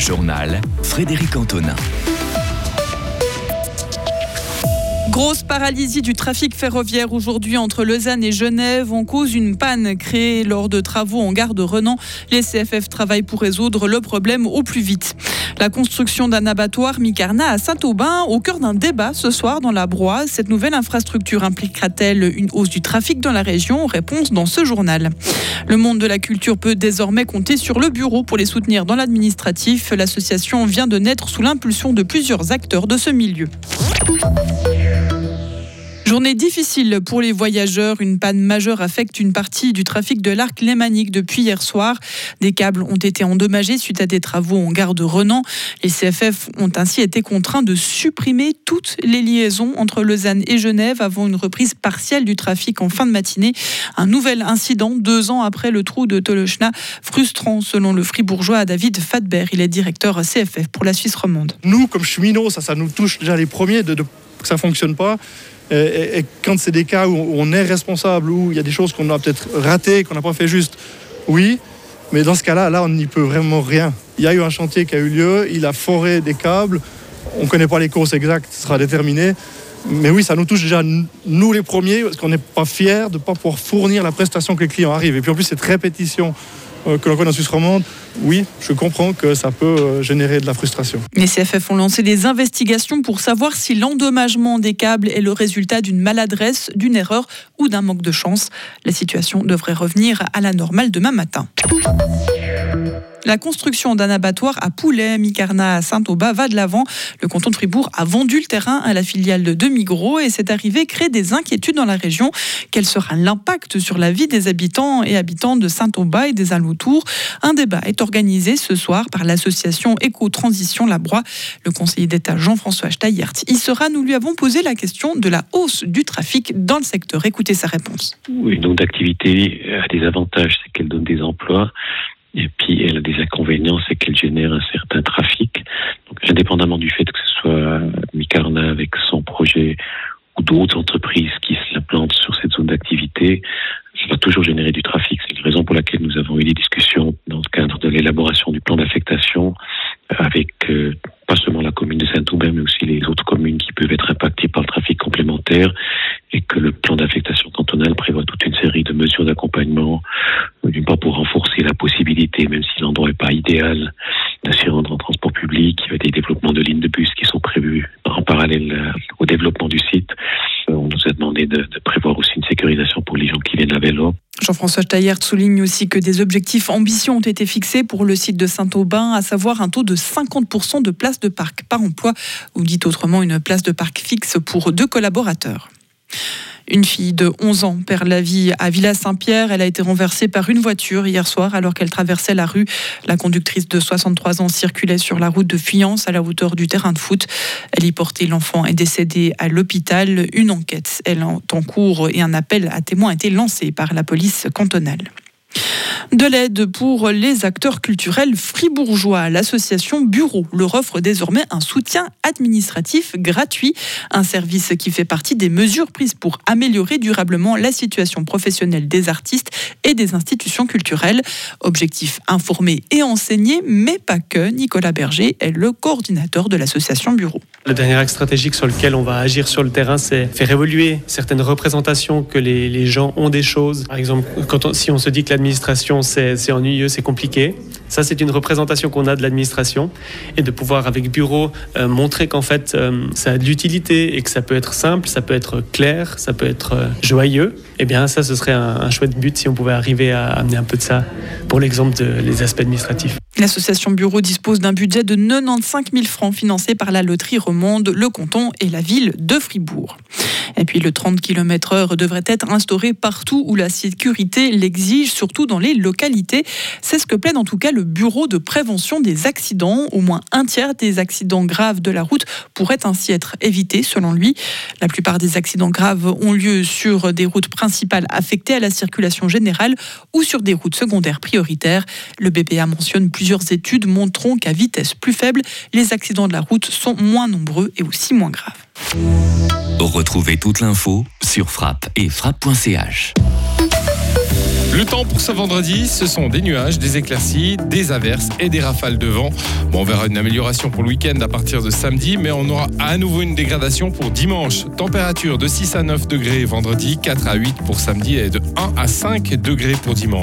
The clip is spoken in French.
journal Frédéric Antonin. Grosse paralysie du trafic ferroviaire aujourd'hui entre Lausanne et Genève en cause une panne créée lors de travaux en gare de Renan. Les CFF travaillent pour résoudre le problème au plus vite. La construction d'un abattoir mi-carna à Saint-Aubin au cœur d'un débat ce soir dans la Broye. Cette nouvelle infrastructure impliquera-t-elle une hausse du trafic dans la région? Réponse dans ce journal. Le monde de la culture peut désormais compter sur le bureau pour les soutenir dans l'administratif. L'association vient de naître sous l'impulsion de plusieurs acteurs de ce milieu. Journée difficile pour les voyageurs. Une panne majeure affecte une partie du trafic de l'arc lémanique depuis hier soir. Des câbles ont été endommagés suite à des travaux en gare de Renan. Les CFF ont ainsi été contraints de supprimer toutes les liaisons entre Lausanne et Genève avant une reprise partielle du trafic en fin de matinée. Un nouvel incident deux ans après le trou de Tolochna, frustrant selon le fribourgeois David Fadber. Il est directeur CFF pour la Suisse romande. Nous, comme cheminots, ça, ça nous touche déjà les premiers de que ça fonctionne pas. Et, quand c'est des cas où on est responsable, où il y a des choses qu'on a peut-être ratées, qu'on n'a pas fait juste, oui, mais dans ce cas-là, là, on n'y peut vraiment rien. Il y a eu un chantier qui a eu lieu, il a foré des câbles, on ne connaît pas les causes exactes, ce sera déterminé. Mais oui, ça nous touche déjà, nous les premiers, parce qu'on n'est pas fiers de ne pas pouvoir fournir la prestation que les clients arrivent. Et puis en plus, cette répétition que l'on connaît en Suisse romande, oui, je comprends que ça peut euh, générer de la frustration. Les CFF ont lancé des investigations pour savoir si l'endommagement des câbles est le résultat d'une maladresse, d'une erreur ou d'un manque de chance. La situation devrait revenir à la normale demain matin. La construction d'un abattoir à Poulet, Micarna à Saint-Aubin va de l'avant. Le canton de Fribourg a vendu le terrain à la filiale de Migros et cette arrivée crée des inquiétudes dans la région. Quel sera l'impact sur la vie des habitants et habitants de Saint-Aubin et des alentours? Un débat est organisé ce soir par l'association Éco-Transition Labroix. Le conseiller d'État Jean-François Steyert y sera. Nous lui avons posé la question de la hausse du trafic dans le secteur. Écoutez sa réponse. Une donc d'activité a des avantages, c'est qu'elle donne des emplois. Et puis, elle a des inconvénients, c'est qu'elle génère un certain trafic. Donc, indépendamment du fait que ce soit Micarna avec son projet ou d'autres entreprises qui s'implantent sur cette zone d'activité, ça va toujours générer du trafic. C'est la raison pour laquelle nous avons eu des discussions dans le cadre de l'élaboration du plan d'affectation avec euh, pas seulement la commune de Saint-Oubert, mais aussi les autres communes qui peuvent être impactées par le trafic complémentaire et que le plan d'affectation cantonale prévoit toute une série de mesures d'accompagnement, d'une part pour renforcer la possibilité, même si l'endroit n'est pas idéal, de s'y rendre en transport public. Il y a des développements de lignes de bus qui sont prévus en parallèle euh, au développement du site. Euh, on nous a demandé de, de prévoir aussi une sécurisation pour les gens qui viennent à vélo. Jean-François Taillert souligne aussi que des objectifs ambitieux ont été fixés pour le site de Saint-Aubin, à savoir un taux de 50% de places de parc par emploi, ou dit autrement une place de parc fixe pour deux collaborateurs. Une fille de 11 ans perd la vie à Villa-Saint-Pierre. Elle a été renversée par une voiture hier soir alors qu'elle traversait la rue. La conductrice de 63 ans circulait sur la route de Fuyance à la hauteur du terrain de foot. Elle y portait l'enfant est décédé à l'hôpital. Une enquête est en cours et un appel à témoins a été lancé par la police cantonale. De l'aide pour les acteurs culturels fribourgeois. L'association Bureau leur offre désormais un soutien administratif gratuit, un service qui fait partie des mesures prises pour améliorer durablement la situation professionnelle des artistes et des institutions culturelles. Objectif informer et enseigner, mais pas que. Nicolas Berger est le coordinateur de l'association Bureau. Le dernier axe stratégique sur lequel on va agir sur le terrain, c'est faire évoluer certaines représentations que les, gens ont des choses. Par exemple, quand si on se dit que l'administration c'est ennuyeux, c'est compliqué. Ça, c'est une représentation qu'on a de l'administration et de pouvoir, avec bureau, euh, montrer qu'en fait, euh, ça a de l'utilité et que ça peut être simple, ça peut être clair, ça peut être euh, joyeux. Eh bien, ça, ce serait un, un, chouette but si on pouvait arriver à amener un peu de ça pour l'exemple des aspects administratifs. L'association Bureau dispose d'un budget de 95 000 francs financé par la loterie Remonde, le canton et la ville de Fribourg. Et puis le 30 km/h devrait être instauré partout où la sécurité l'exige, surtout dans les localités. C'est ce que plaide en tout cas le Bureau de prévention des accidents. Au moins un tiers des accidents graves de la route pourraient ainsi être évités, selon lui. La plupart des accidents graves ont lieu sur des routes principales affectées à la circulation générale ou sur des routes secondaires prioritaires. Le BPA mentionne plusieurs études montrant qu'à vitesse plus faible, les accidents de la route sont moins nombreux et aussi moins graves. Retrouvez toute l'info sur frappe et frappe.ch. Le temps pour ce vendredi, ce sont des nuages, des éclaircies, des averses et des rafales de vent. Bon, on verra une amélioration pour le week-end à partir de samedi, mais on aura à nouveau une dégradation pour dimanche. Température de 6 à 9 degrés vendredi, 4 à 8 pour samedi et de 1 à 5 degrés pour dimanche.